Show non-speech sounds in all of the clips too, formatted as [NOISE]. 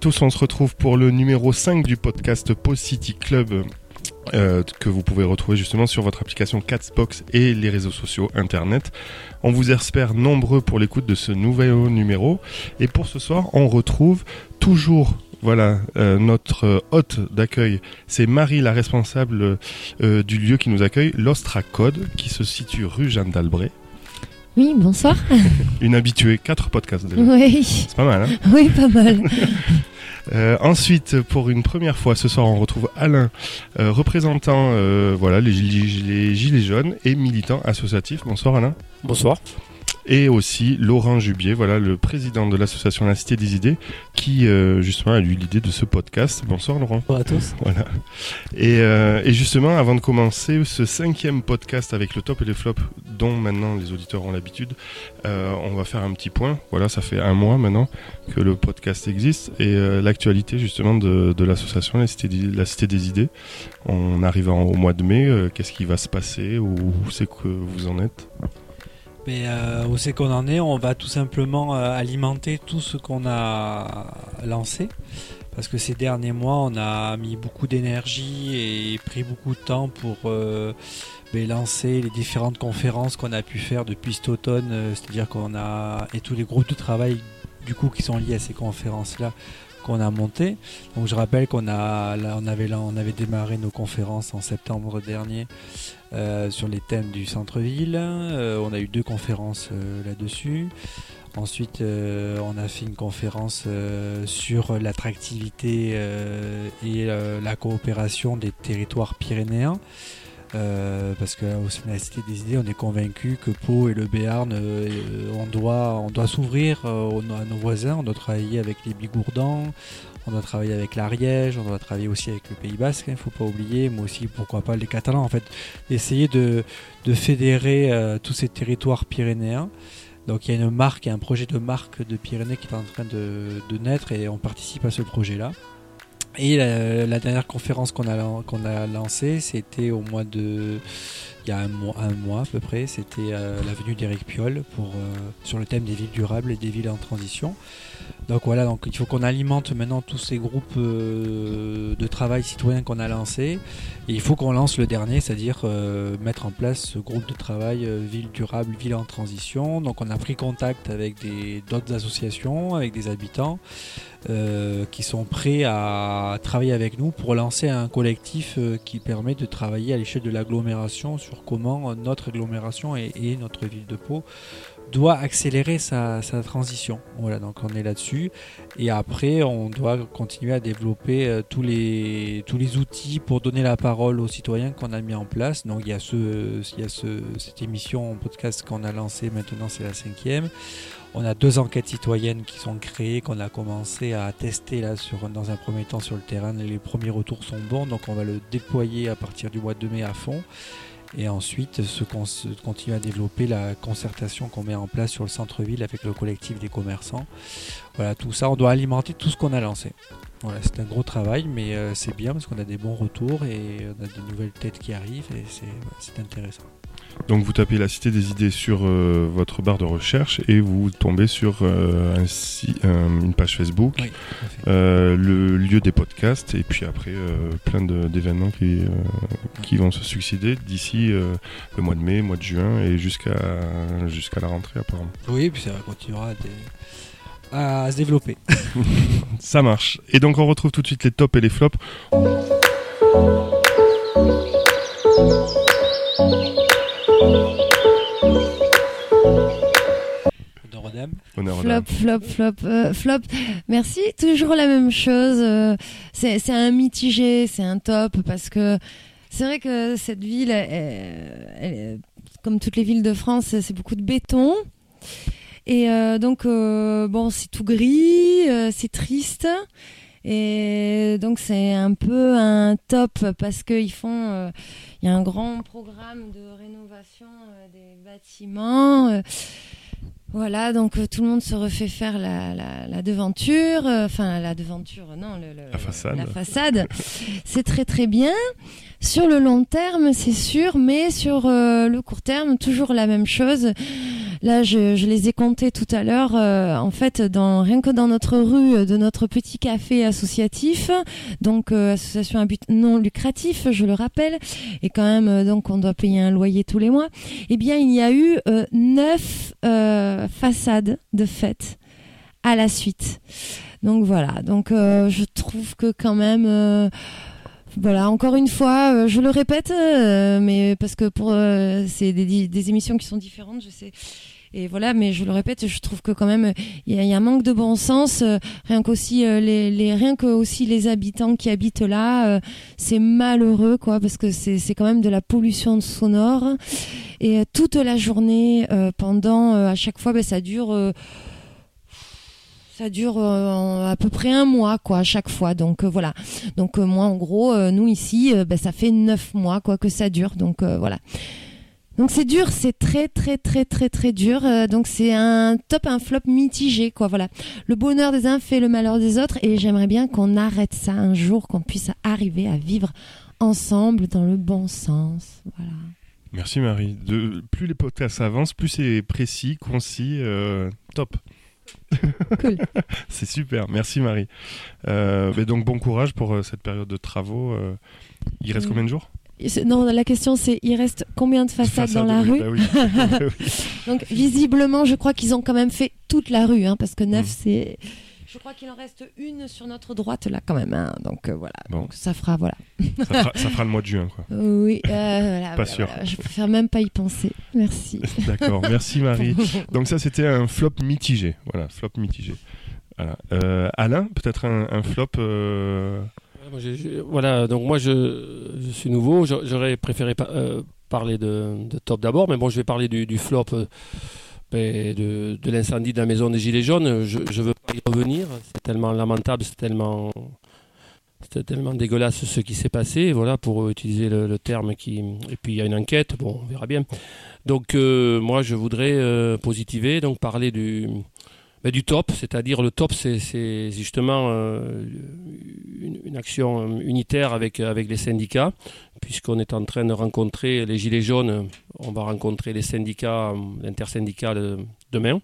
À tous, on se retrouve pour le numéro 5 du podcast Post City Club euh, que vous pouvez retrouver justement sur votre application Catsbox et les réseaux sociaux internet. On vous espère nombreux pour l'écoute de ce nouvel numéro et pour ce soir on retrouve toujours voilà, euh, notre hôte d'accueil, c'est Marie, la responsable euh, du lieu qui nous accueille, l'Ostra Code, qui se situe rue Jeanne d'Albret. Oui, bonsoir. [LAUGHS] Une habituée, quatre podcasts déjà. Oui. C'est pas mal, hein? Oui, pas mal. [LAUGHS] Euh, ensuite, pour une première fois ce soir, on retrouve Alain, euh, représentant euh, voilà, les, gilets- les Gilets jaunes et militant associatif. Bonsoir Alain. Bonsoir. Et aussi Laurent Jubier, voilà, le président de l'association La Cité des Idées, qui euh, justement a eu l'idée de ce podcast. Bonsoir Laurent. Bonjour à tous. Voilà. Et, euh, et justement, avant de commencer ce cinquième podcast avec le top et les flops, dont maintenant les auditeurs ont l'habitude, euh, on va faire un petit point. Voilà, ça fait un mois maintenant que le podcast existe et l'actualité justement de, de l'association la Cité, des- la Cité des Idées. On arrive en- au mois de mai. Qu'est-ce qui va se passer Où, où c'est que vous en êtes? Mais euh, où c'est qu'on en est On va tout simplement euh, alimenter tout ce qu'on a lancé. Parce que ces derniers mois, on a mis beaucoup d'énergie et pris beaucoup de temps pour euh, ben, lancer les différentes conférences qu'on a pu faire depuis cet automne. C'est-à-dire qu'on a. et tous les groupes de travail du coup qui sont liés à ces conférences-là qu'on a monté. Donc je rappelle qu'on a, on avait, on avait démarré nos conférences en septembre dernier euh, sur les thèmes du centre-ville. Euh, on a eu deux conférences euh, là-dessus. Ensuite, on a fait une conférence sur l'attractivité et la coopération des territoires pyrénéens. Euh, parce qu'au la Cité des Idées, on est convaincu que Pau et le Béarn, euh, euh, on doit, on doit s'ouvrir euh, à nos voisins, on doit travailler avec les Bigourdans, on doit travailler avec l'Ariège, on doit travailler aussi avec le Pays Basque, il ne faut pas oublier, mais aussi pourquoi pas les Catalans. En fait, essayer de, de fédérer euh, tous ces territoires pyrénéens. Donc il y a une marque, un projet de marque de Pyrénées qui est en train de, de naître et on participe à ce projet-là. Et la, la dernière conférence qu'on a, qu'on a lancée, c'était au mois de... Il y a un mois, à peu près, c'était euh, l'avenue d'Éric Piolle pour, euh, sur le thème des villes durables et des villes en transition. Donc voilà, donc il faut qu'on alimente maintenant tous ces groupes euh, de travail citoyen qu'on a lancés. Et il faut qu'on lance le dernier, c'est-à-dire mettre en place ce groupe de travail ville durable, ville en transition. Donc on a pris contact avec d'autres associations, avec des habitants qui sont prêts à travailler avec nous pour lancer un collectif qui permet de travailler à l'échelle de l'agglomération comment euh, notre agglomération et, notre ville de Pau doit accélérer sa, transition. Voilà, donc on est là-dessus. Et après, on doit continuer à développer euh, tous, les, tous les outils pour donner la parole aux citoyens qu'on a mis en place. Donc il y a, ce, il y a ce, cette émission podcast qu'on a lancée maintenant, c'est la cinquième. On a deux enquêtes citoyennes qui sont créées, qu'on a commencé à tester là sur, dans un premier temps sur le terrain. Les premiers retours sont bons, donc on va le déployer à partir du mois de mai à fond. Et ensuite, se- continue à développer la concertation qu'on met en place sur le centre-ville avec le collectif des commerçants. Voilà, tout ça, on doit alimenter tout ce qu'on a lancé. Voilà, c'est un gros travail, mais euh, c'est bien parce qu'on a des bons retours et on a des nouvelles têtes qui arrivent et c'est intéressant. Donc vous tapez la Cité des Idées sur euh, votre barre de recherche et vous tombez sur euh, un si- un- une page Facebook, Oui, euh, le lieu des podcasts et puis après plein d'événements qui, qui vont se succéder d'ici le mois de mai, mois de juin et jusqu'à jusqu'à la rentrée apparemment. Oui, puis ça continuera à, à se développer. [LAUGHS] Ça marche. Et donc on retrouve tout de suite les tops et les flops. Honneur. Flop, flop, flop, euh, flop. Merci. Toujours la même chose. euh, c'est un mitigé, c'est un top parce que c'est vrai que cette ville, elle- elle est- comme toutes les villes de France, c'est beaucoup de béton. Et euh, donc, euh, bon, c'est tout gris, euh, c'est triste. Et donc, c'est un peu un top parce qu'ils font. euh, Il y a un grand programme de rénovation euh, des bâtiments. Voilà, donc euh, tout le monde se refait faire la, la, la devanture, euh, enfin la devanture, non, le, le- La façade. La façade. C'est très très bien. Sur le long terme, c'est sûr, mais sur euh, le court terme, toujours la même chose. Là, je, je les ai comptés tout à l'heure. euh, en fait, dans, rien que dans notre rue euh, de notre petit café associatif, donc euh, association à but non lucratif, je le rappelle, et quand même, euh, donc on doit payer un loyer tous les mois. Eh bien, il y a eu euh, neuf façades de fête à la suite. Donc voilà. Donc je trouve que quand même. Voilà, encore une fois, euh, je le répète, euh, mais parce que pour euh, c'est des, des émissions qui sont différentes, je sais. Et voilà, mais je le répète, je trouve que quand même il y, y a un manque de bon sens. euh, rien qu'aussi euh, les, les rien que aussi les habitants qui habitent là, euh, c'est malheureux quoi, parce que c'est c'est quand même de la pollution sonore. Et toute la journée, pendant à chaque fois, ben, ça dure. Ça dure euh, à peu près un mois, quoi, à chaque fois. Donc euh, voilà. Donc euh, moi, en gros, nous ici, ben, ça fait neuf mois, quoi, que ça dure. Donc voilà. Donc c'est dur, c'est très très très très très dur. Donc c'est un top, un flop mitigé, quoi. Voilà. Le bonheur des uns fait le malheur des autres, et j'aimerais bien qu'on arrête ça un jour, qu'on puisse arriver à vivre ensemble dans le bon sens. Voilà. Merci Marie. De, plus les podcasts avancent, plus c'est précis, concis, top. Cool. [LAUGHS] c'est super. Merci Marie. Euh, mais donc bon courage pour euh, cette période de travaux. euh. il reste Oui. combien de jours? Non, la question c'est il reste combien de façades dans la oui, rue? bah oui. [LAUGHS] Donc visiblement, je crois qu'ils ont quand même fait toute la rue, hein, parce que neuf, Mm. c'est. Je crois qu'il en reste une sur notre droite là quand même. hein. Donc euh, voilà. Bon. Donc ça fera voilà. ça, fera, ça fera le mois de juin. Quoi. [LAUGHS] Oui. euh, voilà, Pas voilà, sûr. voilà. Je préfère même pas y penser. Merci. [LAUGHS] D'accord. Merci Marie. [LAUGHS] Donc ça c'était un flop mitigé. Voilà, flop mitigé. Voilà. Euh, Alain, peut-être un, un flop. euh, voilà, donc moi je, je suis nouveau, J'a- j'aurais préféré pa- euh, parler de, de top d'abord, mais bon, je vais parler du, du flop euh, de, l'incendie de la maison des Gilets jaunes. Je ne veux pas y revenir, c'est tellement lamentable, c'est tellement, c'était tellement dégueulasse ce qui s'est passé, voilà, pour utiliser le, le terme qui. Et puis il y a une enquête, bon, on verra bien. Donc euh, moi je voudrais euh, positiver, donc parler du. Du top, c'est-à-dire le top, c'est justement euh, une, action euh, unitaire avec, avec les syndicats, puisqu'on est en train de rencontrer les Gilets jaunes, on va rencontrer les syndicats, euh, l'intersyndical euh, demain,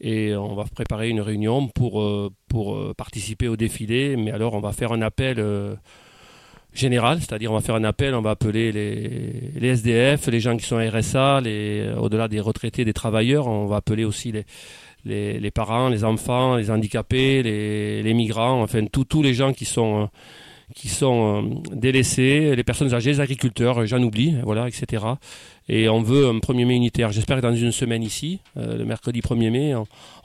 et on va préparer une réunion pour, euh, pour euh, participer au défilé, mais alors on va faire un appel euh, général, c'est-à-dire on va faire un appel, on va appeler les, les SDF, les gens qui sont RSA, les, euh, au-delà des retraités, des travailleurs, on va appeler aussi les, les, parents, les enfants, les handicapés, les, migrants, enfin tous les gens qui sont, euh, euh, délaissés, les personnes âgées, les agriculteurs, j'en oublie, voilà, etc. Et on veut un 1er mai unitaire. J'espère que dans une semaine ici, euh, le mercredi 1er mai,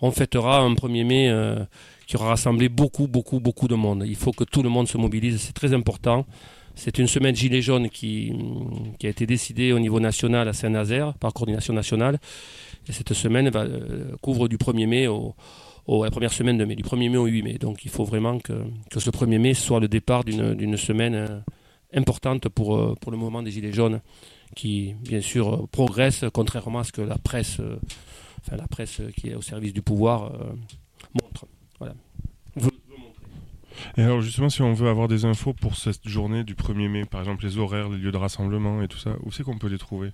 on, fêtera un 1er mai qui aura rassemblé beaucoup, beaucoup, beaucoup de monde. Il faut que tout le monde se mobilise, c'est très important. C'est une semaine gilet jaune qui, qui a été décidée au niveau national à Saint-Nazaire, par coordination nationale. Et cette semaine va, euh, couvre du 1er mai au, première semaine de mai, du 1er mai au 8 mai. Donc il faut vraiment que, ce 1er mai soit le départ d'une semaine euh, importante pour, euh, pour le mouvement des Gilets jaunes, qui bien sûr progresse, contrairement à ce que la presse, qui est au service du pouvoir, montre. Et alors justement, si on veut avoir des infos pour cette journée du 1er mai, par exemple les horaires, les lieux de rassemblement et tout ça, où c'est qu'on peut les trouver?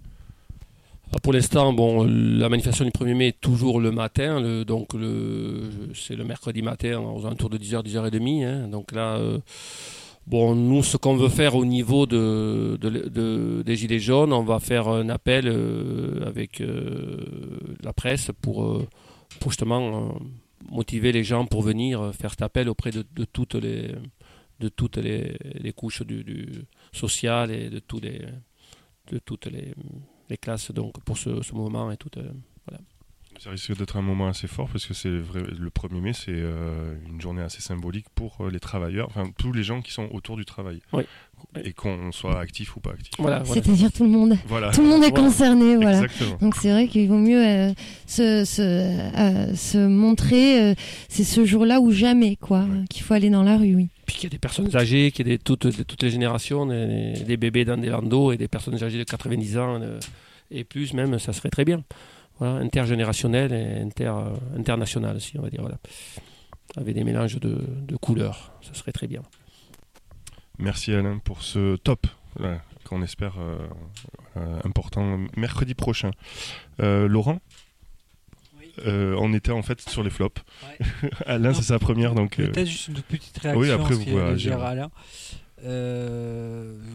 Pour l'instant, la manifestation du 1er mai est toujours le matin, donc c'est le mercredi matin aux alentours de 10h, 10h30. hein. donc là, euh, bon, nous, ce qu'on veut faire au niveau de, de- de- des Gilets jaunes, on va faire un appel euh, avec euh, la presse pour, justement motiver les gens pour venir faire cet appel auprès de, toutes les couches du, du social et de toutes les les classes donc pour ce, ce mouvement et tout. euh, Ça risque d'être un moment assez fort parce que c'est vrai, le 1er mai, c'est euh, une journée assez symbolique pour euh, les travailleurs, enfin tous les gens qui sont autour du travail. Oui. Et qu'on soit actif ou pas actif. voilà, voilà. C'est-à-dire tout le monde. Voilà. Tout le monde est Voilà. concerné, voilà. Exactement. Donc c'est vrai qu'il vaut mieux euh, se, se, euh, se montrer. euh, c'est ce jour-là ou jamais, quoi, Ouais. qu'il faut aller dans la rue, oui. Puis qu'il y a des personnes âgées, qu'il y a toutes, les générations, des, bébés dans des landeaux et des personnes âgées de 90 ans euh, et plus même, ça serait très bien. Intergénérationnel et inter, euh, international aussi, on va dire. Avec des mélanges de, couleurs, ça serait très bien. Merci Alain pour ce top qu'on espère euh, important mercredi prochain. Laurent? Euh, on était en fait sur les flops. Ouais. [LAUGHS] Alain, c'est sa première, donc. Peut-être juste une petite réaction oui, après, vous pouvez réagir. Alain.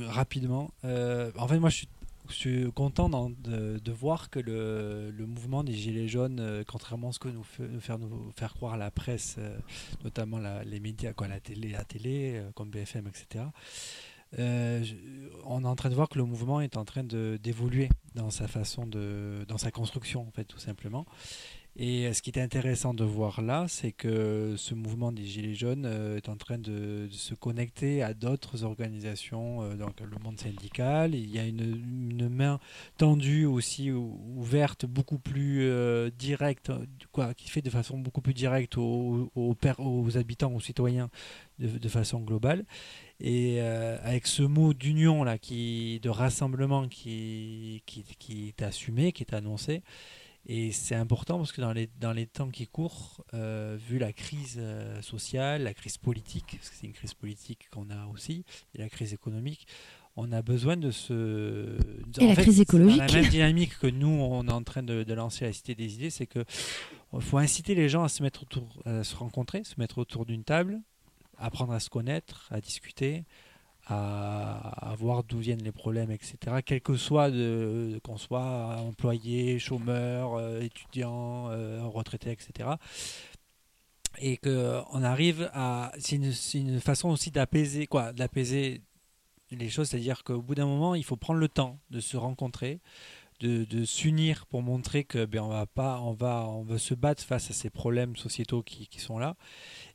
Rapidement. Euh, en fait, moi, je suis, je suis content de, de voir que le, le mouvement des Gilets jaunes, euh, contrairement à ce que nous, fait, nous faire, nous faire croire la presse, euh, notamment la- les médias, quoi, la télé, la télé euh, comme BFM, etc., je- on est en train de voir que le mouvement est en train d'évoluer dans sa façon de, dans sa construction, en fait, tout simplement. Et euh, ce qui est intéressant de voir là, c'est que ce mouvement des Gilets jaunes euh, est en train de, se connecter à d'autres organisations, euh, donc le monde syndical. Il y a une, main tendue aussi, ou- ouverte, beaucoup plus directe, quoi, qui fait de façon beaucoup plus directe aux, habitants, aux citoyens, de, façon globale. Et avec ce mot d'union là, qui, de rassemblement qui, qui, qui est assumé, qui est annoncé. Et c'est important parce que dans les, dans les temps qui courent, euh, vu la crise euh, sociale, la crise politique, parce que c'est une crise politique qu'on a aussi, et la crise économique, on a besoin de se... Et la crise écologique. Dans la même dynamique que nous, on est en train de, de lancer à la Cité des idées, c'est que il faut inciter les gens à se mettre autour, à se rencontrer, se mettre autour d'une table, apprendre à se connaître, à discuter, à, voir d'où viennent les problèmes, etc. Quel que soit qu'on soit employé, chômeur, euh, étudiant, euh, retraité, etc. Et qu'on arrive à. C'est une, une façon aussi d'apaiser, quoi, d'apaiser les choses, c'est-à-dire qu'au bout d'un moment, il faut prendre le temps de se rencontrer, de, de s'unir pour montrer que ben on va pas, on va, on va se battre face à ces problèmes sociétaux qui, qui sont là,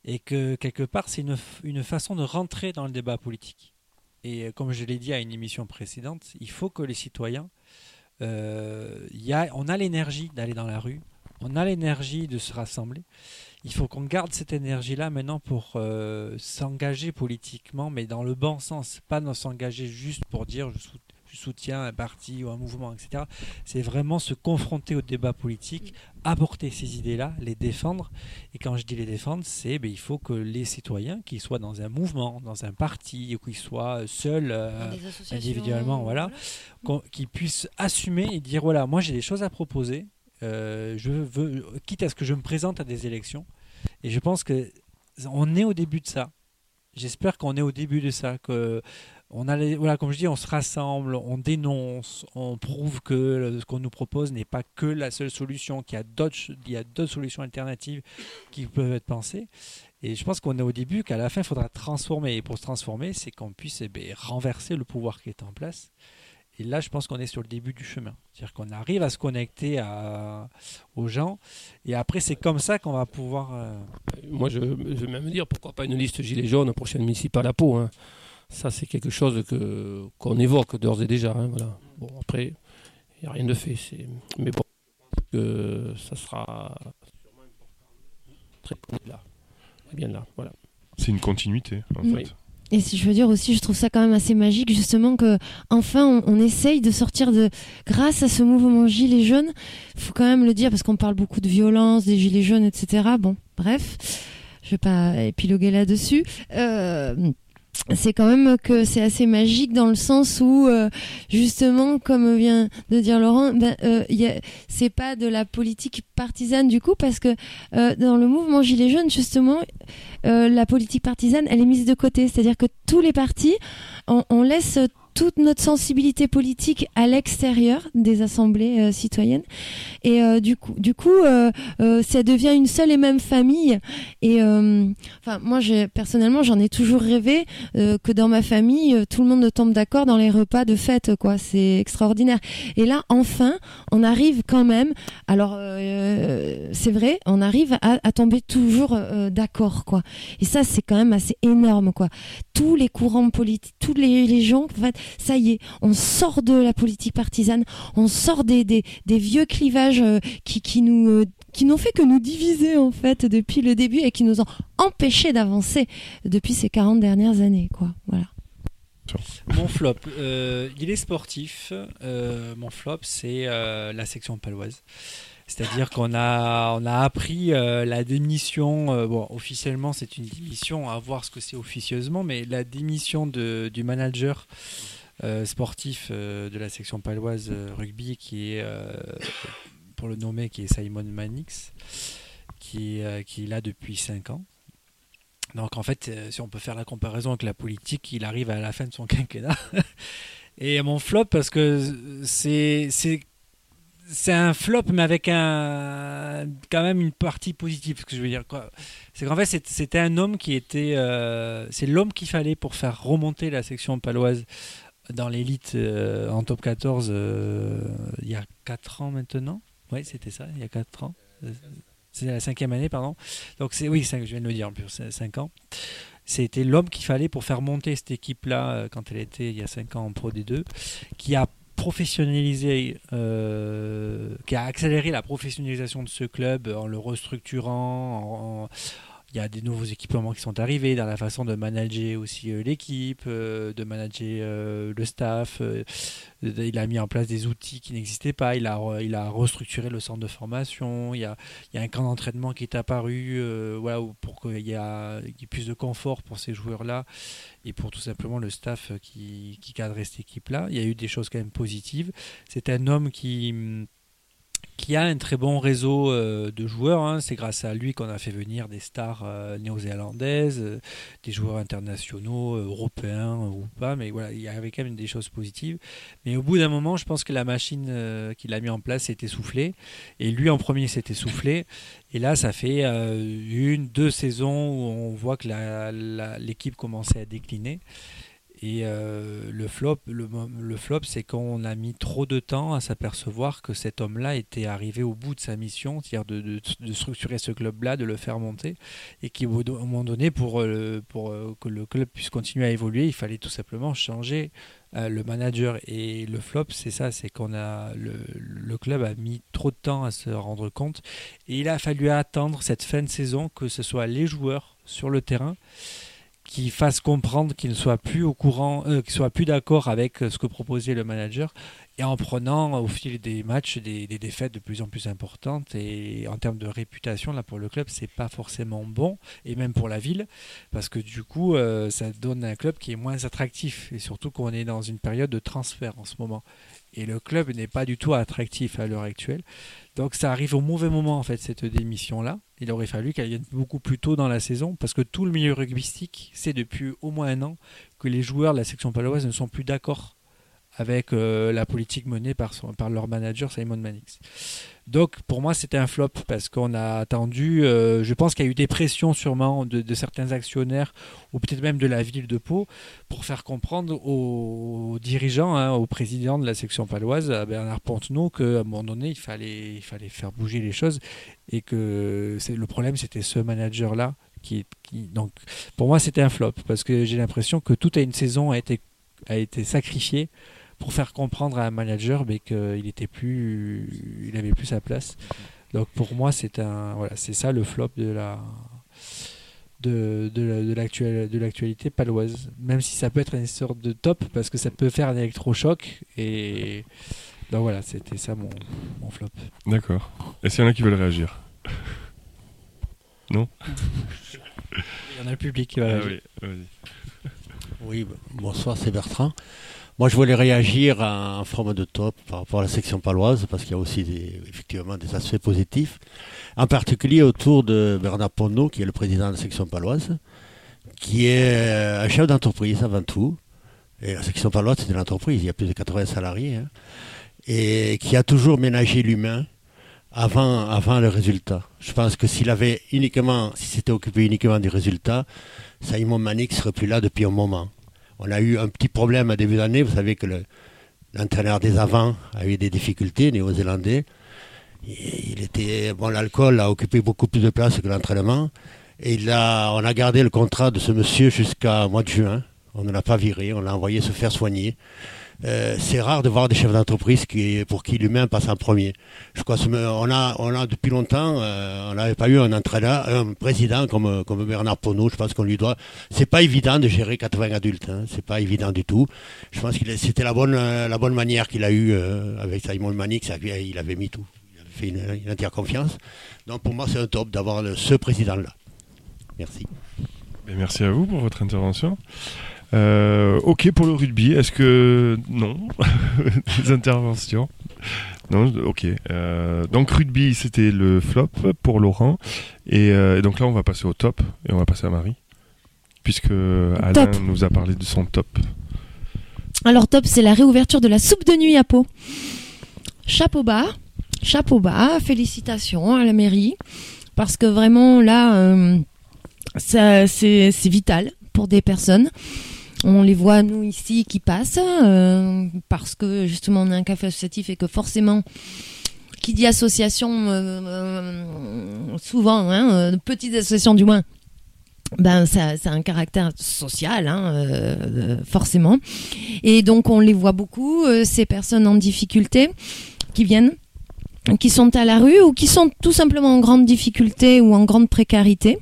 et que quelque part c'est une, une façon de rentrer dans le débat politique. Et euh, comme je l'ai dit à une émission précédente, il faut que les citoyens, euh, y a, on a l'énergie d'aller dans la rue, on a l'énergie de se rassembler. Il faut qu'on garde cette énergie-là maintenant pour euh, s'engager politiquement, mais dans le bon sens, pas s'engager juste pour dire je, je soutiens un parti ou un mouvement, etc. C'est vraiment se confronter au débat politique, apporter ces idées-là, les défendre. Et quand je dis les défendre, c'est ben, il faut que les citoyens, qu'ils soient dans un mouvement, dans un parti, ou qu'ils soient seuls, euh, individuellement, voilà. qu'ils puissent assumer et dire voilà, moi j'ai des choses à proposer. euh, je veux, quitte à ce que je me présente à des élections. Et je pense que on est au début de ça. J'espère qu'on est au début de ça. Que on a voilà, comme je dis, on se rassemble, on dénonce, on prouve que ce qu'on nous propose n'est pas que la seule solution, qu'il y a d'autres, solutions alternatives qui peuvent être pensées. Et je pense qu'on est au début, qu'à la fin, il faudra transformer. Et pour se transformer, c'est qu'on puisse eh ben, renverser le pouvoir qui est en place. Et là, je pense qu'on est sur le début du chemin. C'est-à-dire qu'on arrive à se connecter aux gens. Et après, c'est comme ça qu'on va pouvoir. euh, Moi, je, vais même dire pourquoi pas une liste gilet jaune prochaine municipale à Pau. hein. Ça, c'est quelque chose que qu'on évoque d'ores et déjà. hein, voilà. Bon, après, il n'y a rien de fait. c'est- Mais bon, que ça sera. Très là. Bien là, voilà. C'est une continuité, en fait. Et si je veux dire aussi, je trouve ça quand même assez magique justement que enfin on, on essaye de sortir de grâce à ce mouvement gilets jaunes. Faut quand même le dire parce qu'on parle beaucoup de violence, des gilets jaunes, etc. Bon, bref, je vais pas épiloguer là-dessus. Euh, c'est quand même que c'est assez magique dans le sens où euh, justement comme vient de dire Laurent ben, euh, c'est pas de la politique partisane du coup parce que euh, dans le mouvement gilet jaune justement euh, la politique partisane elle est mise de côté. C'est à dire que tous les partis on laisse toute notre sensibilité politique à l'extérieur des assemblées euh, citoyennes. Et euh, du coup du coup euh, ça devient une seule et même famille. Et enfin moi personnellement j'en ai toujours rêvé que dans ma famille tout le monde tombe d'accord dans les repas de fête quoi. C'est extraordinaire. Et là enfin on arrive quand même alors c'est vrai on arrive à, tomber toujours d'accord quoi. Et ça c'est quand même assez énorme quoi. Tous les courants politiques tous les, les gens en fait ça y est on sort de la politique partisane on sort des, des, des vieux clivages euh, qui, qui nous euh, qui n'ont fait que nous diviser en fait depuis le début et qui nous ont empêchés d'avancer depuis ces 40 dernières années quoi voilà Mon flop, euh, il est sportif. Euh, mon flop, c'est euh, la section paloise. C'est-à-dire qu'on a, on a appris euh, la démission. euh, bon, officiellement, c'est une démission, à voir ce que c'est officieusement, mais la démission de, du manager sportif de la section paloise rugby qui est, pour le nommer, qui est Simon Manix, qui, qui est là depuis 5 ans. Donc en fait, si on peut faire la comparaison avec la politique, il arrive à la fin de son [LAUGHS] quinquennat. Et mon flop, parce que c'est c'est un flop, mais avec un quand même une partie positive. Ce que je veux dire, c'est qu'en fait, c'était un homme qui était, euh, c'est l'homme qu'il fallait pour faire remonter la section paloise dans l'élite euh, en top 14 euh, il y a 4 ans maintenant. Oui, c'était ça, il y a 4 ans. C'est la cinquième année, pardon. Donc c'est oui, je viens de le dire en plus, 5 ans. C'était l'homme qu'il fallait pour faire monter cette équipe-là quand elle était il y a 5 ans en Pro D2, qui a professionnalisé, euh, qui a accéléré la professionnalisation de ce club en le restructurant, en, il y a des nouveaux équipements qui sont arrivés dans la façon de manager aussi euh, l'équipe, euh, de manager euh, le staff. il a mis en place des outils qui n'existaient pas. Il a, il a restructuré le centre de formation. Il y a, il y a un camp d'entraînement qui est apparu voilà, pour qu'il y, ait plus de confort pour ces joueurs-là et pour tout simplement le staff qui, qui cadrait cette équipe-là. Il y a eu des choses quand même positives. C'est un homme qui hum, qui a un très bon réseau euh, de joueurs. Hein. C'est grâce à lui qu'on a fait venir des stars euh, néo-zélandaises, euh, des joueurs internationaux, européens ou pas. Mais voilà, il y avait quand même des choses positives. Mais au bout d'un moment, je pense que la machine qu'il a mis en place s'est essoufflée. Et lui en premier s'est essoufflé. Et là, ça fait une, deux saisons où on voit que l'équipe commençait à décliner. Et euh, le flop, le, flop c'est qu'on a mis trop de temps à s'apercevoir que cet homme-là était arrivé au bout de sa mission, c'est-à-dire de, structurer ce club-là, de le faire monter, et qu'à un moment donné, pour, euh, euh, que le club puisse continuer à évoluer, il fallait tout simplement changer le manager. Et le flop, c'est ça, c'est qu'on a le, le, club a mis trop de temps à se rendre compte, et il a fallu attendre cette fin de saison que ce soit les joueurs sur le terrain qui fasse comprendre qu'il ne soit plus au courant, euh, qu'il soit plus d'accord avec euh, ce que proposait le manager, et en prenant au fil des matchs des, défaites de plus en plus importantes. Et en termes de réputation, là pour le club, c'est pas forcément bon, et même pour la ville, parce que du coup, euh, ça donne un club qui est moins attractif, et surtout qu'on est dans une période de transfert en ce moment. Et le club n'est pas du tout attractif à l'heure actuelle. Donc ça arrive au mauvais moment en fait cette démission-là. Il aurait fallu qu'elle vienne beaucoup plus tôt dans la saison parce que tout le milieu rugbystique sait depuis au moins un an que les joueurs de la section paloise ne sont plus d'accord avec euh, la politique menée par, leur manager Simon Mannix. Donc pour moi c'était un flop parce qu'on a attendu, euh, je pense qu'il y a eu des pressions sûrement de, certains actionnaires ou peut-être même de la ville de Pau pour faire comprendre aux, dirigeants, hein, au président de la section paloise, à Bernard Pontenot, qu'à un moment donné il fallait, faire bouger les choses et que le problème c'était ce manager-là donc pour moi c'était un flop parce que j'ai l'impression que toute une saison a été sacrifiée pour faire comprendre à un manager mais qu'il était plus, il avait plus sa place. Donc pour moi, c'est un, voilà, c'est ça le flop de la, de, de, de l'actualité paloise. Même si ça peut être une sorte de top parce que ça peut faire un électrochoc et donc voilà, c'était ça mon, mon flop. D'accord. Est-ce qu'il y en a qui veulent réagir? Non? Il y en a le public qui va ah réagir. oui, oui, bonsoir, c'est Bertrand. Moi, je voulais réagir en forme de top par rapport à la section paloise, parce qu'il y a aussi effectivement des aspects positifs, en particulier autour de Bernard Ponneau, qui est le président de la section paloise, qui est un chef d'entreprise avant tout. Et la section paloise, c'est une entreprise, il y a plus de 80 salariés, hein, et qui a toujours ménagé l'humain avant, avant le résultat. Je pense que s'il avait uniquement, si s'était occupé uniquement du résultat, Simon Manik serait plus là depuis un moment. On a eu un petit problème à début d'année. Vous savez que l'entraîneur des avants a eu des difficultés, néo-zélandais. Il était, bon, l'alcool a occupé beaucoup plus de place que l'entraînement. Et on a gardé le contrat de ce monsieur jusqu'à mois de juin. On ne l'a pas viré, on l'a envoyé se faire soigner. Euh, c'est rare de voir des chefs d'entreprise qui, pour qui l'humain passe en premier. Je crois on a, on a depuis longtemps, euh, on n'avait pas eu un président comme, Bernard Ponot. Je pense qu'on lui doit. C'est pas évident de gérer 80 adultes. Hein, c'est pas évident du tout. Je pense que c'était la bonne, la bonne manière qu'il a eue euh, avec Simon Manix. Il avait mis tout. Il avait fait une, une entière confiance. Donc pour moi, c'est un top d'avoir ce président-là. Merci. merci à vous pour votre intervention. Euh, ok pour le rugby. Est-ce que non [LAUGHS] Des interventions? Non. Ok. Euh, donc rugby, c'était le flop pour Laurent. Et, euh, et donc là, on va passer au top et on va passer à Marie, puisque Alain Top. nous a parlé de son top. Alors top, c'est la réouverture de la soupe de nuit à Pau. Chapeau bas, chapeau bas, félicitations à la mairie, parce que vraiment là, c'est vital pour des personnes. On les voit, nous, ici, qui passent, euh, parce que justement, on est un café associatif et que forcément, qui dit association, euh, euh, souvent, hein, petites associations du moins, ben ça, a un caractère social, hein, euh, forcément. Et donc on les voit beaucoup, euh, ces personnes en difficulté qui viennent, qui sont à la rue ou qui sont tout simplement en grande difficulté ou en grande précarité.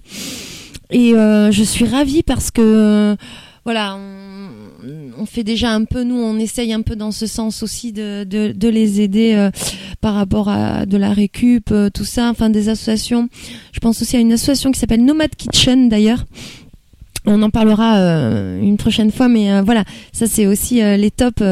Et euh, je suis ravie parce que voilà, on, fait déjà un peu, nous, on essaye un peu dans ce sens aussi de, les aider euh, par rapport à de la récup, euh, tout ça, enfin des associations. Je pense aussi à une association qui s'appelle Nomad Kitchen d'ailleurs. On en parlera euh, une prochaine fois, mais voilà, ça c'est aussi les tops.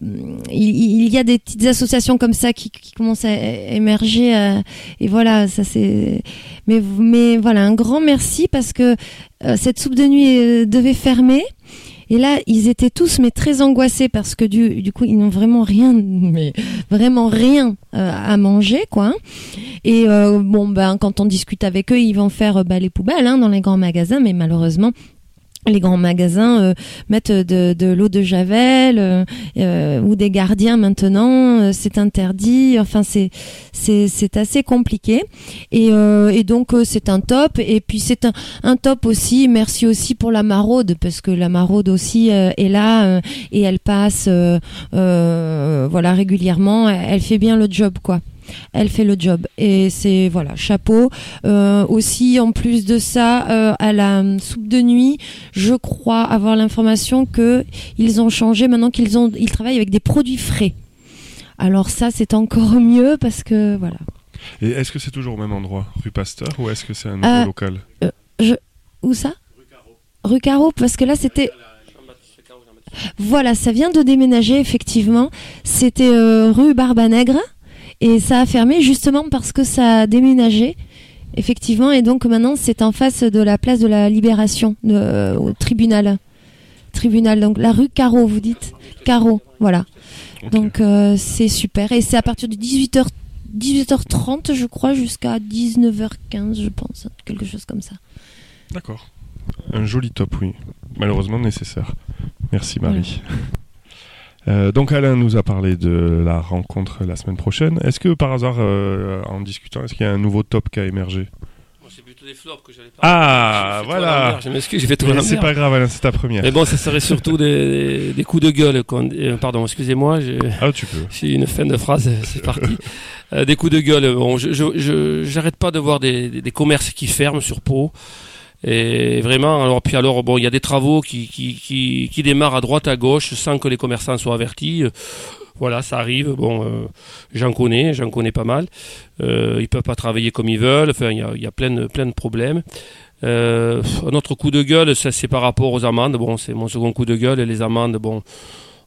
Il, y a des petites associations comme ça qui, commencent à émerger euh, et voilà ça c'est mais mais voilà un grand merci parce que euh, cette soupe de nuit euh, devait fermer. Et là ils étaient tous mais très angoissés parce que du, du coup ils n'ont vraiment rien [LAUGHS] mais vraiment rien à manger quoi. Et bon ben quand on discute avec eux ils vont faire bah, les poubelles hein, dans les grands magasins mais malheureusement les grands magasins euh, mettent de, de l'eau de javel euh, euh, ou des gardiens maintenant euh, c'est interdit enfin c'est c'est assez compliqué. Et, euh, et donc euh, c'est un top. Et puis c'est un, un top aussi. Merci aussi pour la maraude parce que la maraude aussi est là et elle passe voilà régulièrement. Elle, elle fait bien le job quoi elle fait le job. Et c'est voilà chapeau. Euh, aussi en plus de ça euh, à la euh, soupe de nuit je crois avoir l'information que ils ont changé maintenant qu'ils ont ils travaillent avec des produits frais. Alors ça c'est encore [LAUGHS] mieux parce que voilà. Et est-ce que c'est toujours au même endroit, rue Pasteur, ou est-ce que c'est un nouveau Euh, local où ça? Rue Caro parce que là c'était Voilà, ça vient de déménager effectivement. C'était euh, rue Barbanègre et ça a fermé justement parce que ça a déménagé. Effectivement, et donc maintenant c'est en face de la place de la Libération, de- euh, au tribunal. Tribunal, donc la rue Caro, vous dites Caro, voilà. Donc euh, c'est super. Et c'est à partir de 18h, 18h30, je crois, jusqu'à 19h15, je pense. Quelque chose comme ça. D'accord. Un joli top, oui. Malheureusement nécessaire. Merci Marie. Euh, donc Alain nous a parlé de la rencontre la semaine prochaine. Est-ce que par hasard, euh, en discutant, est-ce qu'il y a un nouveau top qui a émergé? C'est plutôt des flops que j'allais Ah, tout à voilà. Je m'excuse, j'ai fait tout. C'est pas grave Alain, c'est ta première. Mais bon, ça serait surtout des, des coups de gueule. euh, pardon, excusez-moi, Ah, tu peux. j'ai une fin de phrase, c'est parti. Euh, des coups de gueule. Bon, je- j'arrête pas de voir des, des, des commerces qui ferment sur Pau. Et vraiment, alors puis alors bon, il y a des travaux qui, démarrent à droite à gauche sans que les commerçants soient avertis. Voilà, ça arrive. Bon, euh, j'en connais, j'en connais pas mal. Euh, ils peuvent pas travailler comme ils veulent. Enfin, il y a, il y a plein de, plein de problèmes. Euh, un autre coup de gueule, ça c'est par rapport aux amendes. Bon, c'est mon second coup de gueule. Les amendes, bon,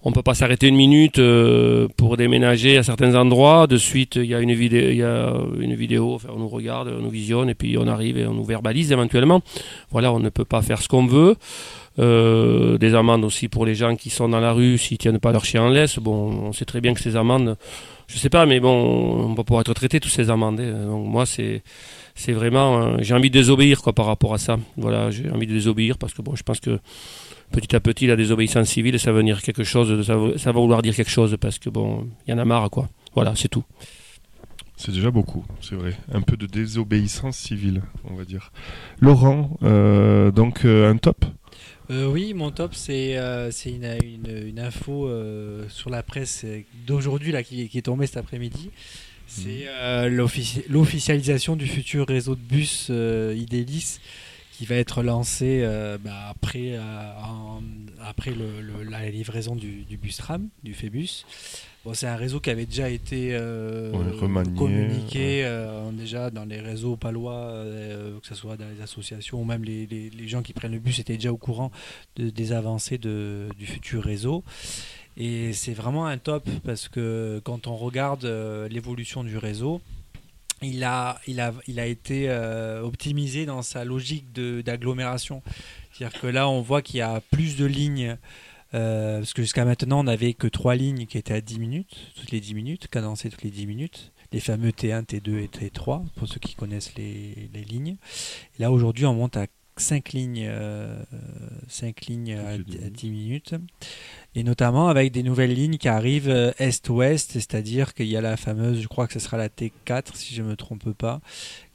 on peut pas s'arrêter une minute euh, pour déménager à certains endroits. De suite, il y a une vidéo, on nous regarde, on nous visionne et puis on arrive et on nous verbalise éventuellement. Voilà, on ne peut pas faire ce qu'on veut. Euh, des amendes aussi pour les gens qui sont dans la rue s'ils tiennent pas leur chien en laisse. Bon, on sait très bien que ces amendes, je sais pas, mais bon, on va pouvoir être traité tous ces amendes. hein. Donc moi, c'est c'est vraiment, euh, j'ai envie de désobéir quoi par rapport à ça. Voilà, j'ai envie de désobéir parce que bon, je pense que petit à petit la désobéissance civile, ça va venir quelque chose, ça va, ça va vouloir dire quelque chose parce que bon, il y en a marre quoi. Voilà, c'est tout. C'est déjà beaucoup, c'est vrai. Un peu de désobéissance civile, on va dire. Laurent, euh, donc euh, un top? Euh, oui, mon top, c'est une, une, une info sur la presse d'aujourd'hui là qui, qui est tombée cet après-midi. C'est l'offici- l'officialisation du futur réseau de bus Idélis qui va être lancé bah, après, après la livraison du, bus tram, du Phébus. Bon, c'est un réseau qui avait déjà été communiqué déjà dans les réseaux palois, que ce soit dans les associations ou même les, gens qui prennent le bus étaient déjà au courant des avancées du futur réseau. Et c'est vraiment un top parce que quand on regarde euh, l'évolution du réseau, il a, il a, il a été euh, optimisé dans sa logique d'agglomération. C'est-à-dire que là, on voit qu'il y a plus de lignes. Euh, parce que jusqu'à maintenant, on n'avait que trois lignes qui étaient à 10 minutes, toutes les 10 minutes, cadencées toutes les 10 minutes. Les fameux T1, T2 et T3, pour ceux qui connaissent les, les lignes. Et là, aujourd'hui, on monte à 5 lignes, 5 lignes à, à 10 minutes et notamment avec des nouvelles lignes qui arrivent euh, est-ouest, c'est-à-dire qu'il y a la fameuse, je crois que ce sera la T4 si je ne me trompe pas,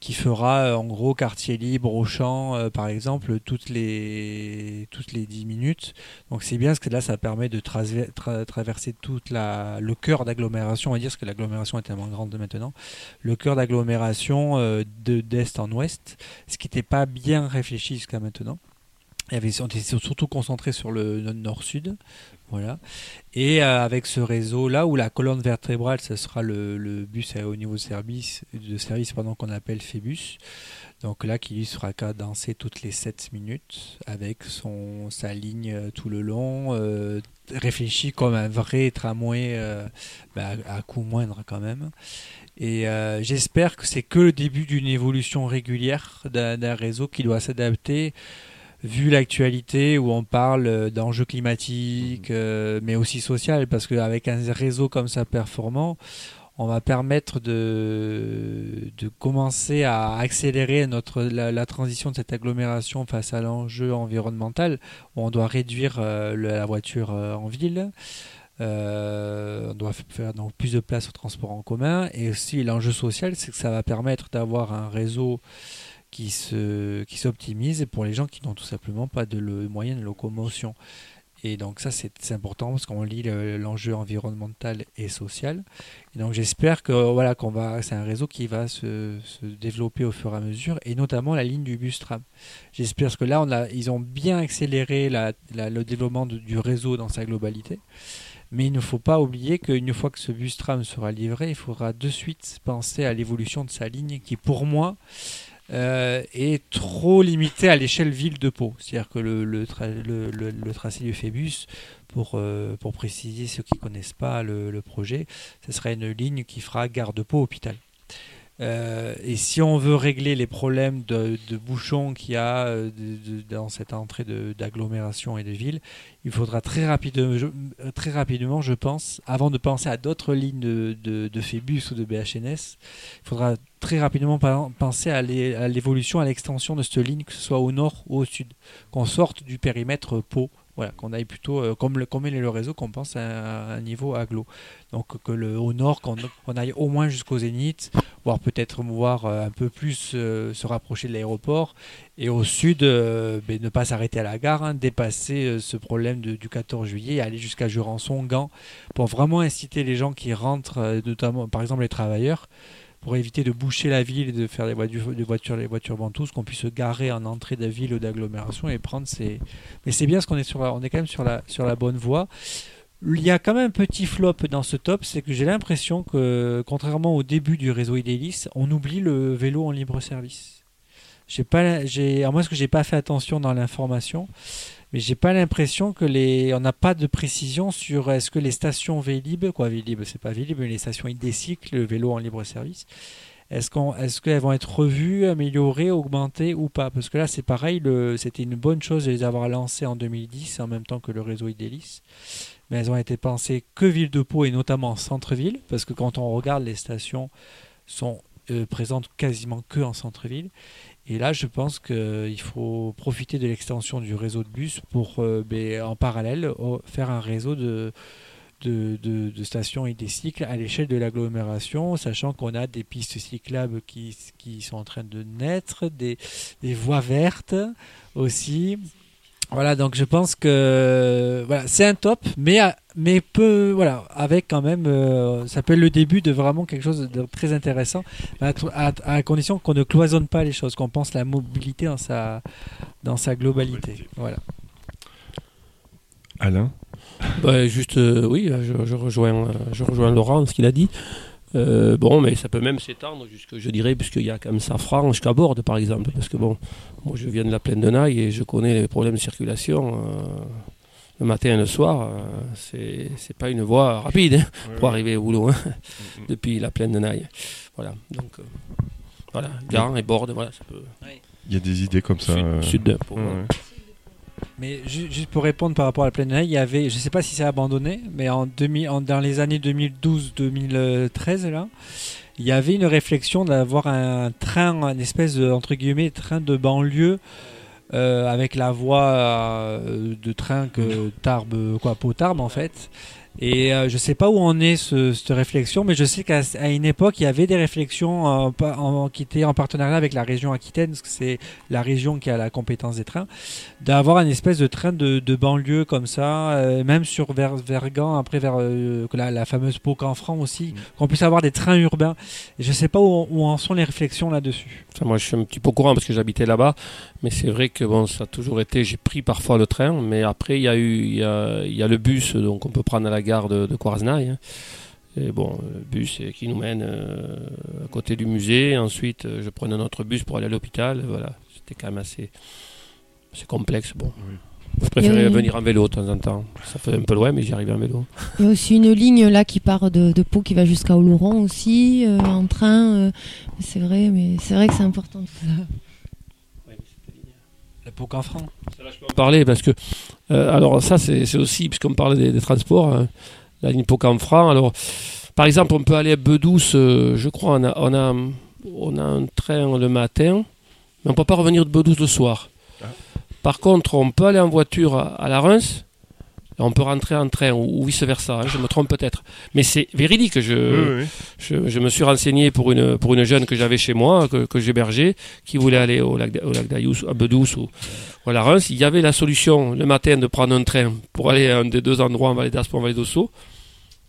qui fera euh, en gros quartier libre au champ, euh, par exemple, toutes les, toutes les 10 minutes. Donc c'est bien parce que là, ça permet de traverser toute la, le cœur d'agglomération, on va dire, parce que l'agglomération est tellement grande maintenant, le cœur d'agglomération de d'est en ouest, ce qui n'était pas bien réfléchi jusqu'à maintenant. On était surtout concentré sur le nord-sud, voilà. Et euh, avec ce réseau-là, où la colonne vertébrale, ce sera le, bus à haut niveau de service, pendant qu'on appelle Phébus. Donc là, qui lui sera cadencé toutes les 7 minutes avec son, sa ligne euh, tout le long, euh, réfléchi comme un vrai tramway bah, à coût moindre quand même. Et j'espère que c'est que le début d'une évolution régulière d'un réseau qui doit s'adapter vu l'actualité où on parle euh, d'enjeux climatiques, euh, mais aussi social, parce qu'avec un réseau comme ça performant, on va permettre de, de commencer à accélérer notre, la, transition de cette agglomération face à l'enjeu environnemental, où on doit réduire euh, la voiture en ville. Doit faire donc plus de place au transport en commun et aussi l'enjeu social c'est que ça va permettre d'avoir un réseau qui se qui s'optimise pour les gens qui n'ont tout simplement pas de moyens de locomotion. Et donc ça c'est important parce qu'on lit l'enjeu environnemental et social. Donc j'espère que voilà qu'on c'est un réseau qui va se, se, développer au fur et à mesure et notamment la ligne du bus tram. J'espère que là ils ont bien accéléré la, le développement du réseau dans sa globalité. Mais il ne faut pas oublier qu'une fois que ce bus tram sera livré, il faudra de suite penser à l'évolution de sa ligne qui pour moi euh, est trop limité à l'échelle ville de Pau. C'est-à-dire que le, le, le, tracé du Phébus, pour, euh, pour préciser ceux qui ne connaissent pas le, projet, ce serait une ligne qui fera gare de Pau hôpital. Euh, et si on veut régler les problèmes de, bouchons qu'il y a euh, dans cette entrée d'agglomération et de ville, il faudra très, rapidement, je, pense, avant de penser à d'autres lignes de, de, Phébus ou de BHNS, il faudra très rapidement penser à l'évolution, à l'extension de cette ligne, que ce soit au nord ou au sud, qu'on sorte du périmètre Pau voilà, qu'on aille plutôt, euh, comme, le, comme est le réseau, qu'on pense à, un niveau aglo. Donc que le, au nord, qu'on aille au moins jusqu'au zénith, voire peut-être voir euh, un peu plus euh, se rapprocher de l'aéroport. Et au sud, ben, ne pas s'arrêter à la gare, hein, dépasser ce problème du 14 juillet et aller jusqu'à Jurançon, Gand, pour vraiment inciter les gens qui rentrent, notamment par exemple les travailleurs, pour éviter de boucher la ville et de faire des voitures, des voitures, les voitures ventouses, qu'on puisse se garer en entrée de ville ou d'agglomération et prendre ces. Mais c'est bien parce qu'on est sur, on est quand même sur la, sur la bonne voie. Il y a quand même un petit flop dans ce top, c'est que j'ai l'impression que, contrairement au début du réseau Idelis, on oublie le vélo en libre service. J'ai pas, j'ai, à moins que j'ai pas fait attention dans l'information, mais j'ai pas l'impression que les on n'a pas de précision sur est-ce que les stations Vélib quoi Vélib c'est pas Vélib mais les stations Idécycle le vélo en libre service est-ce qu'on est-ce qu'elles vont être revues améliorées augmentées ou pas? Parce que là c'est pareil c'était une bonne chose de les avoir lancées en 2010 en même temps que le réseau Idélis. Mais elles ont été pensées que ville de Pau et notamment en centre-ville parce que quand on regarde les stations sont euh, présentes quasiment que en centre-ville et là, je pense qu'il faut profiter de l'extension du réseau de bus pour, euh, ben, en parallèle, faire un réseau de, de, de, stations et des cycles à l'échelle de l'agglomération, sachant qu'on a des pistes cyclables qui, qui, sont en train de naître, des, des voies vertes aussi. Voilà, donc je pense que voilà, c'est un top, mais mais peu voilà, avec quand même, euh, ça peut être le début de vraiment quelque chose de très intéressant, à, à- à condition qu'on ne cloisonne pas les choses, qu'on pense la mobilité dans sa dans sa globalité. Voilà. Alain? Bah, juste, euh, oui, je, je rejoins, je rejoins Laurent, ce qu'il a dit. Euh, bon, mais ça peut même s'étendre jusque, je dirais, puisqu'il y a comme Safran jusqu'à Borde, par exemple. Parce que bon, moi je viens de la plaine de Naï et je connais les problèmes de circulation. euh, le matin et le soir, euh, c'est c'est pas une voie rapide hein, pour arriver au boulot hein, [LAUGHS] depuis la plaine de Naï. Voilà, donc euh, voilà, Gare et Borde, voilà, ça peut. Il y a des idées comme ça. Sud, euh, sud pour ouais, moi. ouais. Mais ju- juste pour répondre par rapport à la pleine Naï, il y avait, je sais pas si c'est abandonné, mais en 2000, en- dans les années 2012-2013 là, il y avait une réflexion d'avoir un train, une espèce de, entre guillemets train de banlieue. euh, avec la voie euh, de train que Tarbes, quoi, Pau-Tarbes en fait. Et euh, je sais pas où en est ce- cette réflexion, mais je sais qu'à une époque, il y avait des réflexions en, pa- en- qui étaient en partenariat avec la région Aquitaine, parce que c'est la région qui a la compétence des trains, d'avoir une espèce de train de, de banlieue comme ça, euh, même sur vers Vergan, après vers euh, la, la fameuse Pau-Canfranc aussi, qu'on puisse avoir des trains urbains. Et je sais pas où, où en sont les réflexions là-dessus. Enfin, moi, je suis un petit peu au courant parce que j'habitais là-bas, mais c'est vrai que bon, ça a toujours été. J'ai pris parfois le train, mais après il y a eu, il y a, il y a le bus, donc on peut prendre à la gare de, de Quaresnaï. hein. Et bon, le bus euh, qui nous mène euh, à côté du musée. Ensuite, euh, je prenais un autre bus pour aller à l'hôpital. Voilà, c'était quand même assez, assez complexe. Bon, Oui. je préférais venir en vélo de temps en temps. Ça fait un peu loin, mais j'y arrivais en vélo. Il y a aussi une ligne là qui part de, de Pau qui va jusqu'à Oloron aussi, euh, en train. euh, c'est vrai, mais c'est vrai que c'est important. tout ça. En parler parce que euh, alors ça c'est aussi puisqu'on parle des, des transports hein, la ligne Pau-Canfranc alors par exemple on peut aller à Bedouce euh, je crois on a, on a on a un train le matin mais on peut pas revenir de Bedouce le soir. Ah. par contre on peut aller en voiture à, à la Reims on peut rentrer en train ou, vice versa je me trompe peut-être mais c'est véridique je, Oui, oui. je, je me suis renseigné pour une, pour une jeune que j'avais chez moi, que, que j'hébergeais, qui voulait aller au lac, au lac d'Ayous, à Bedouce ou, ou à la Reims. Il y avait la solution le matin de prendre un train pour aller à un des deux endroits en Vallée d'Aspe ou en Vallée d'Osso.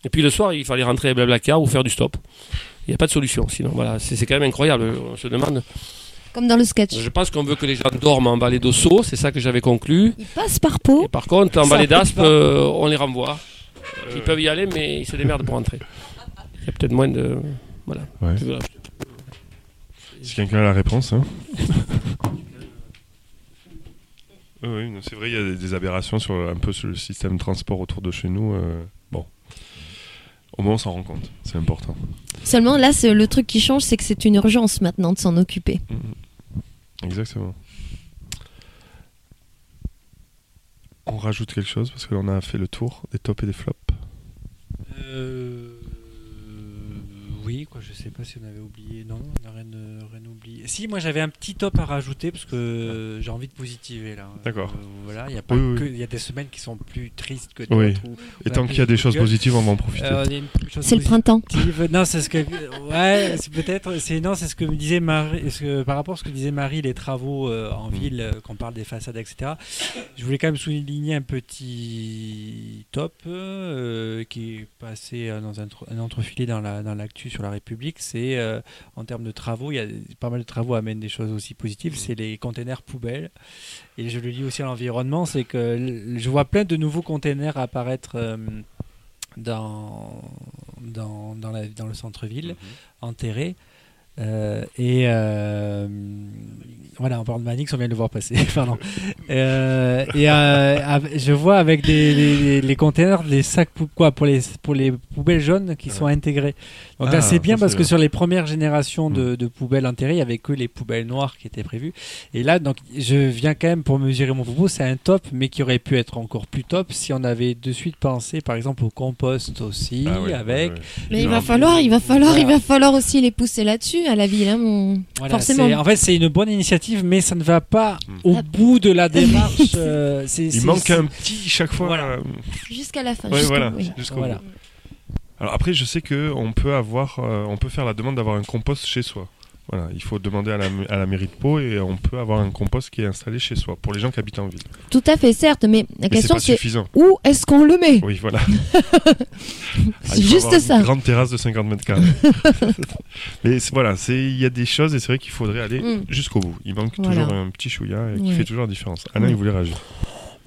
Et puis le soir, il fallait rentrer à Blablacar ou faire du stop. Il n'y a pas de solution. Sinon, voilà, c'est c'est quand même incroyable. On se demande. Comme dans le sketch. Je pense qu'on veut que les gens dorment en Vallée d'Osso. C'est ça que j'avais conclu. Il passe par. Et par contre, en arrive d'Aspe, euh, on les renvoie. Euh, Ils peuvent y aller, mais ils se démerdent pour rentrer. Il y a peut-être moins de. Voilà. Ouais. Veux- Si quelqu'un a la réponse. Hein. [LAUGHS] oui, c'est vrai, il y a des, aberrations sur un peu sur le système de transport autour de chez nous. euh. Au moins, on s'en rend compte. C'est important. Seulement là, c'est- le truc qui change, c'est que c'est une urgence maintenant de s'en occuper. Mhm. Exactement. On rajoute quelque chose parce qu'on a fait le tour des tops et des flops? Euh, oui, quoi, je sais pas si on avait oublié. Non, on n'a rien, euh, rien oublié. Si, moi j'avais un petit top à rajouter parce que j'ai envie de positiver là. D'accord. Euh, voilà, il y a pas Oui, oui. que, il y a des semaines qui sont plus tristes que Oui. d'autres. où Et on tant qu'il y a de des choses positives, on va en profiter. Euh, chose C'est le positive. printemps. Non, c'est ce que. Ouais, c'est peut-être. C'est non, c'est ce que me disait Marie. ce que- par rapport à ce que disait Marie, les travaux euh, en Mm. ville, euh, qu'on parle des façades, etc. Je voulais quand même souligner un petit top euh, qui est passé euh, dans un, un entrefilet dans la dans l'actu sur la République. C'est euh, en termes de travaux, il y a pas mal de travaux amènent des choses aussi positives. C'est les containers poubelles. Et je le lis aussi à l'environnement, c'est que je vois plein de nouveaux containers apparaître. euh, dans, dans, dans, la- dans le centre-ville, enterrés. Euh, et euh, voilà, on parle de Manix, on vient de le voir passer. [LAUGHS] Pardon. Euh, et euh, je vois avec des, les, les containers, les sacs pou- quoi, pour, les, pour les poubelles jaunes qui sont intégrés. Donc Ah, là, c'est bien parce que bien. sur les premières générations de, de poubelles enterrées, il n'y avait que les poubelles noires qui étaient prévues. Et là, donc, je viens quand même pour mesurer mon propos, c'est un top, mais qui aurait pu être encore plus top si on avait de suite pensé, par exemple, au compost aussi, Ah avec. Mais il va falloir, il va falloir, il va falloir aussi les pousser là-dessus à la ville, hein, mon- Voilà, forcément. En fait, c'est une bonne initiative, mais ça ne va pas Mm. au Ah. bout de la [LAUGHS] démarche. euh, Il manque un petit chaque fois. Voilà. euh, Jusqu'à la fin. Ouais, jusqu'au- voilà. oui. jusqu'au Voilà. bout. Alors après, je sais que on peut avoir, euh, on peut faire la demande d'avoir un compost chez soi. Voilà, il faut demander à la, à la mairie de Pau et on peut avoir un compost qui est installé chez soi pour les gens qui habitent en ville. Tout à fait, certes, mais la Mais question c'est où est-ce qu'on le met? Oui, voilà. [LAUGHS] Ah, C'est juste ça. Une grande terrasse de 50 mètres carrés. [LAUGHS] Mais voilà, il y a des choses et c'est vrai qu'il faudrait aller Mm. jusqu'au bout. Il manque Voilà. toujours un petit chouïa qui Ouais. fait toujours la différence. Alain, Ouais. il voulait réagir.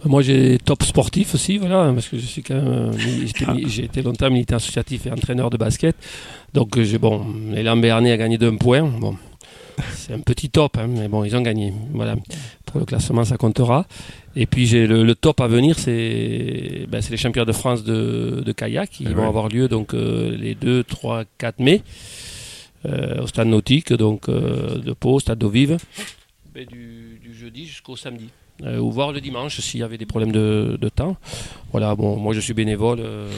Moi, j'ai top sportif aussi, voilà, parce que je suis quand même. euh, Ah. J'ai été longtemps militant associatif et entraîneur de basket. Donc, euh, j'ai bon, l'élan Béarnais a gagné d'un point. Bon, c'est un petit top, hein, mais bon, ils ont gagné. Voilà, pour le classement, ça comptera. Et puis, j'ai le, le top à venir, c'est ben, c'est les championnats de France de, de kayak qui Eh vont avoir lieu donc euh, les 2, 3, 4 mai euh, au stade nautique, donc euh, de Pau, stade d'eau vive, Ben, du, du jeudi jusqu'au samedi. Euh, ou voir le dimanche s'il y avait des problèmes de, de temps. Voilà, bon, moi je suis bénévole euh,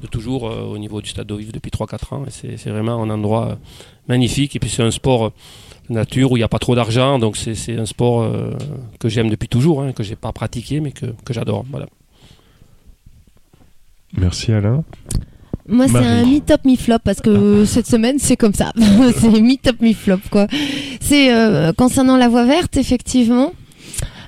de toujours euh, au niveau du stade d'eau vive depuis 3-4 ans. et C'est vraiment un endroit euh, magnifique. Et puis c'est un sport euh, de nature où il n'y a pas trop d'argent. Donc c'est un sport euh, que j'aime depuis toujours, hein, que j'ai pas pratiqué mais que, que j'adore. Voilà. Merci Alain. Moi, c'est un mi-top, mi-flop parce que cette semaine, c'est comme ça. [LAUGHS] c'est mi-top, mi-flop, quoi. C'est euh, concernant la voie verte, effectivement.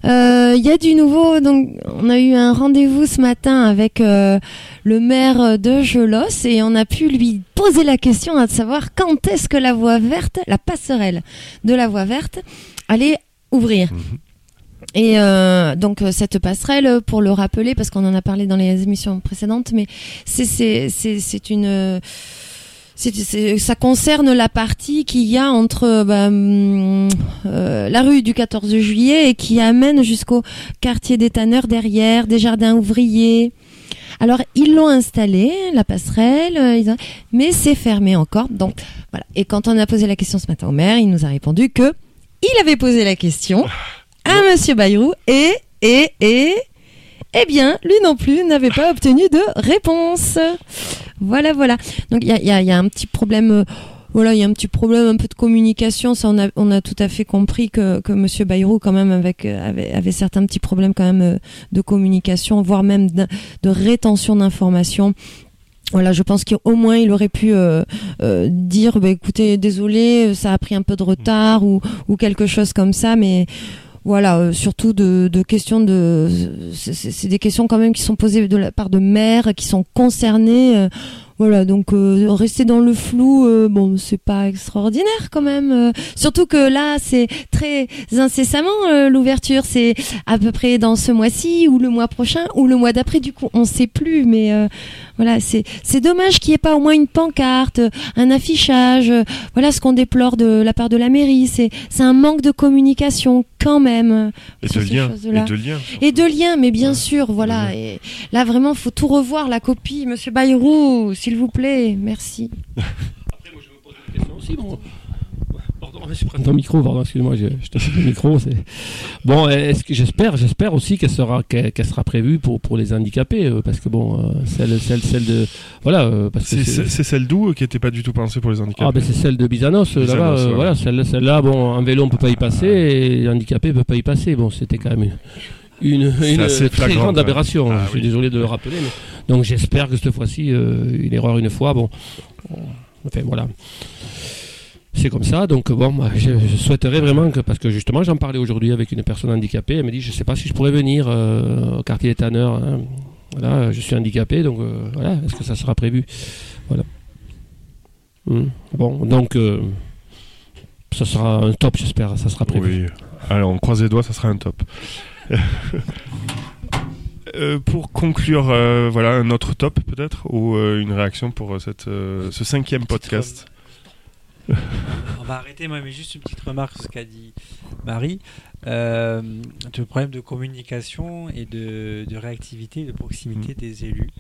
Euh, Il y a du nouveau. Donc, on a eu un rendez-vous ce matin avec euh, le maire de Gelos et on a pu lui poser la question à savoir quand est-ce que la voie verte, la passerelle de la voie verte, allait ouvrir. Mhm. Et euh, donc euh, cette passerelle, pour le rappeler, parce qu'on en a parlé dans les émissions précédentes, mais c'est c'est ça concerne la partie qu'il y a entre bah, hum, euh, la rue du 14 juillet et qui amène jusqu'au quartier des tanneurs derrière, des jardins ouvriers. Alors ils l'ont installée, la passerelle, euh, ils ont- mais c'est fermé encore. Donc voilà. Et quand on a posé la question ce matin au maire, il nous a répondu que il avait posé la question à Monsieur Bayrou et et et eh bien, lui non plus n'avait pas obtenu de réponse. Voilà, voilà. Donc il y a, un petit problème. euh, voilà, il y a un petit problème, un peu de communication. Ça, on a, tout à fait compris que, que Monsieur Bayrou, quand même, euh, avait, avait certains petits problèmes quand même euh, de communication, voire même de, rétention d'informations. Voilà, je pense qu'au moins il aurait pu dire, bah, écoutez, désolé, ça a pris un peu de retard ou, ou quelque chose comme ça, mais voilà, euh, surtout de, questions de, c'est- des questions quand même qui sont posées de la part de maires qui sont concernés. euh, voilà, donc euh, rester dans le flou, euh, bon, c'est pas extraordinaire quand même. surtout que là, c'est très incessamment l'ouverture. C'est à peu près dans ce mois-ci ou le mois prochain ou le mois d'après. Du coup, on sait plus. Mais voilà, c'est c'est dommage qu'il n'y ait pas au moins une pancarte, euh, un affichage. euh, voilà ce qu'on déplore de la part de la mairie. C'est c'est un manque de communication quand même. euh, Et de liens. Et de liens. Et de liens, mais bien Ouais. sûr, voilà. Ouais. Et là, vraiment, faut tout revoir, la copie. Monsieur Bayrou, s'il vous plaît, merci. [LAUGHS] Après, moi, je me pose une question aussi. Bon. Pardon, je prends ton micro, pardon, excuse-moi, je, je te le micro. c'est- Bon, est-ce que j'espère, j'espère aussi qu'elle sera, qu'elle, qu'elle sera prévue pour, pour les handicapés, euh, parce que bon, euh, celle, celle, celle de, voilà, euh, parce que C'est c'est, c'est- c'est celle d'où qui n'était pas du tout pensée pour les handicapés ah ben c'est celle de Bizanos, Bizanos, là-bas, ouais. voilà, celle, celle-là, bon, un vélo on peut pas y passer, et les handicapés peuvent pas y passer. Bon, c'était quand même une, une, très flagrant, grande aberration. Ah je suis oui. désolé de le rappeler, mais donc j'espère que cette fois-ci, euh, une erreur une fois, bon, on- enfin voilà. C'est comme ça, donc bon, moi, je, je souhaiterais vraiment que, parce que justement j'en parlais aujourd'hui avec une personne handicapée, elle me dit je sais pas si je pourrais venir euh, au quartier des tanneurs, hein. voilà, je suis handicapé, donc euh, voilà, est-ce que ça sera prévu? Voilà. Hmm. Bon, donc euh, ça sera un top, j'espère, ça sera prévu. Oui. Alors, on croise les doigts, ça sera un top. [LAUGHS] Euh, pour conclure, euh, voilà un autre top peut-être ou euh, une réaction pour cette, ce cinquième podcast? On va arrêter, moi, mais juste une petite remarque sur ce qu'a dit Marie. Euh, le problème de communication et de, de réactivité, de proximité des élus.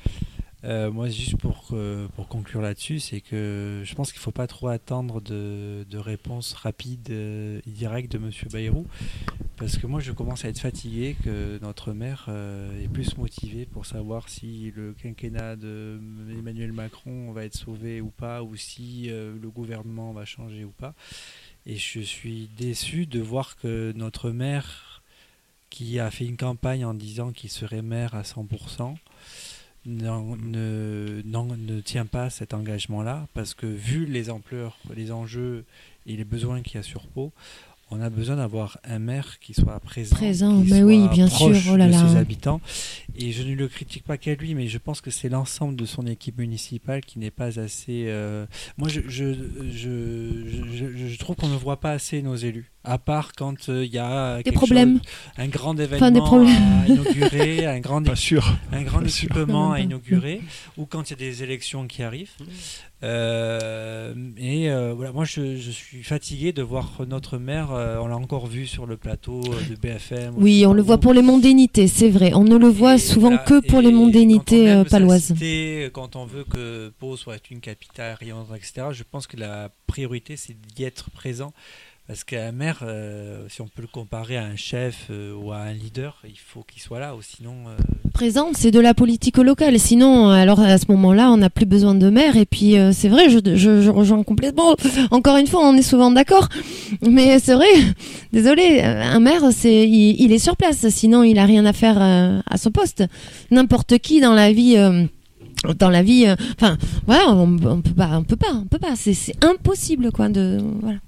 Euh, moi, juste pour, euh, pour conclure là-dessus, c'est que je pense qu'il ne faut pas trop attendre de, de réponses rapides euh, et directes de M. Bayrou, parce que moi, je commence à être fatigué que notre maire euh, est plus motivé pour savoir si le quinquennat de Emmanuel Macron va être sauvé ou pas, ou si euh, le gouvernement va changer ou pas. Et je suis déçu de voir que notre maire, qui a fait une campagne en disant qu'il serait maire à 100%, n'en- ne, ne tient pas cet engagement-là parce que vu les ampleurs, les enjeux et les besoins qu'il y a sur Pau, on a besoin d'avoir un maire qui soit présent, Présent, qui mais soit oui, bien proche sûr, oh là de là. ses habitants. Et je ne le critique pas qu'à lui, mais je pense que c'est l'ensemble de son équipe municipale qui n'est pas assez. euh, Moi, je, je, je, je- je trouve qu'on ne voit pas assez nos élus, à part quand euh, il y a Des problèmes. chose- un grand événement Enfin, des problèmes. à inaugurer, un grand Pas sûr. un grand sûr. équipement à pas. inaugurer ou quand il y a des élections qui arrivent. Euh, et euh, voilà, moi je, je suis fatigué de voir notre maire, euh, on l'a encore vu sur le plateau de BFM. Oui, on pas le voit pour les mondénités, c'est vrai. On ne le voit Et souvent voilà, que pour et les mondénités euh, paloises. Quand on veut que Pau soit une capitale rayonnante, etc., je pense que la priorité c'est d'y être présent. Parce qu'un maire, euh, si on peut le comparer à un chef euh, ou à un leader, il faut qu'il soit là, ou sinon. euh, Présente, c'est de la politique locale. Sinon, alors à ce moment-là, on n'a plus besoin de maire. Et puis, c'est vrai, je, je, rejoins complètement. Encore une fois, on est souvent d'accord. Mais c'est vrai, [LAUGHS] désolé, un maire, c'est, il, est sur place. Sinon, il a rien à faire à son poste. N'importe qui dans la vie. dans la vie, enfin voilà, on, on peut pas, on peut pas, on peut pas, c'est impossible quoi de voilà.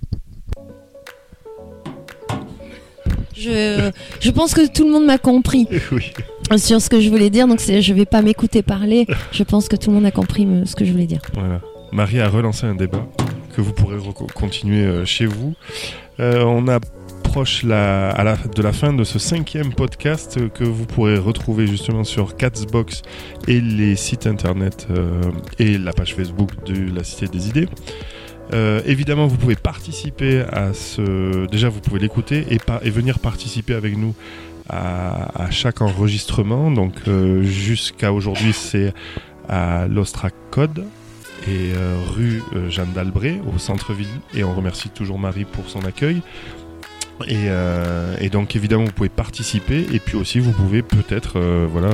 Je, je pense que tout le monde m'a compris [LAUGHS] oui. sur ce que je voulais dire, donc je vais pas m'écouter parler. Je pense que tout le monde a compris euh, ce que je voulais dire. Voilà. Marie a relancé un débat que vous pourrez continuer euh, chez vous. Euh, on approche la, à la, de la fin de ce cinquième podcast que vous pourrez retrouver justement sur Catsbox et les sites internet euh, et la page Facebook de la Cité des Idées. Euh, évidemment, vous pouvez participer à ce. Déjà, vous pouvez l'écouter et, venir participer avec nous à, chaque enregistrement. Donc, euh, jusqu'à aujourd'hui, c'est à l'Ostra Code et euh, rue Jeanne d'Albret au centre-ville. Et on remercie toujours Marie pour son accueil. Et, et donc évidemment vous pouvez participer et puis aussi vous pouvez peut-être voilà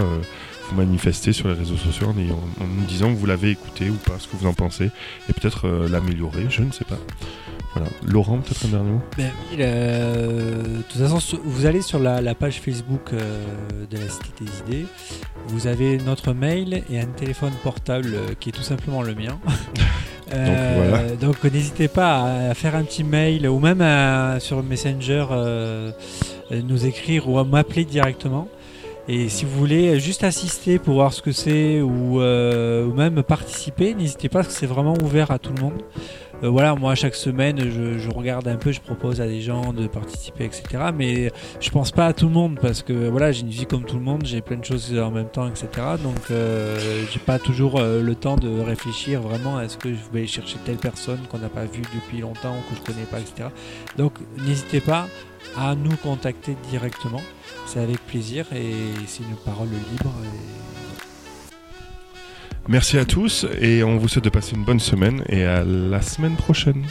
vous manifester sur les réseaux sociaux en, ayant- en nous disant que vous l'avez écouté ou pas, ce que vous en pensez et peut-être euh, l'améliorer, je ne sais pas. Voilà. Laurent, peut-être un dernier mot? Ben oui, le- de toute façon, vous allez sur la, la page Facebook euh, de la Cité des Idées, vous avez notre mail et un téléphone portable euh, qui est tout simplement le mien. [LAUGHS] Euh, voilà. donc n'hésitez pas à, faire un petit mail ou même à- sur Messenger euh, euh, nous écrire ou à m'appeler directement. Et si vous voulez juste assister pour voir ce que c'est ou, euh, ou même participer, n'hésitez pas parce que c'est vraiment ouvert à tout le monde. Euh, voilà, moi chaque semaine je, regarde un peu, je propose à des gens de participer, etc. Mais je pense pas à tout le monde parce que voilà, j'ai une vie comme tout le monde, j'ai plein de choses en même temps, etc. Donc euh, j'ai pas toujours euh, le temps de réfléchir vraiment à ce que je vais chercher telle personne qu'on n'a pas vue depuis longtemps que je connais pas, etc. Donc n'hésitez pas à nous contacter directement, c'est avec plaisir et c'est une parole libre. Merci à tous et on vous souhaite de passer une bonne semaine et à la semaine prochaine.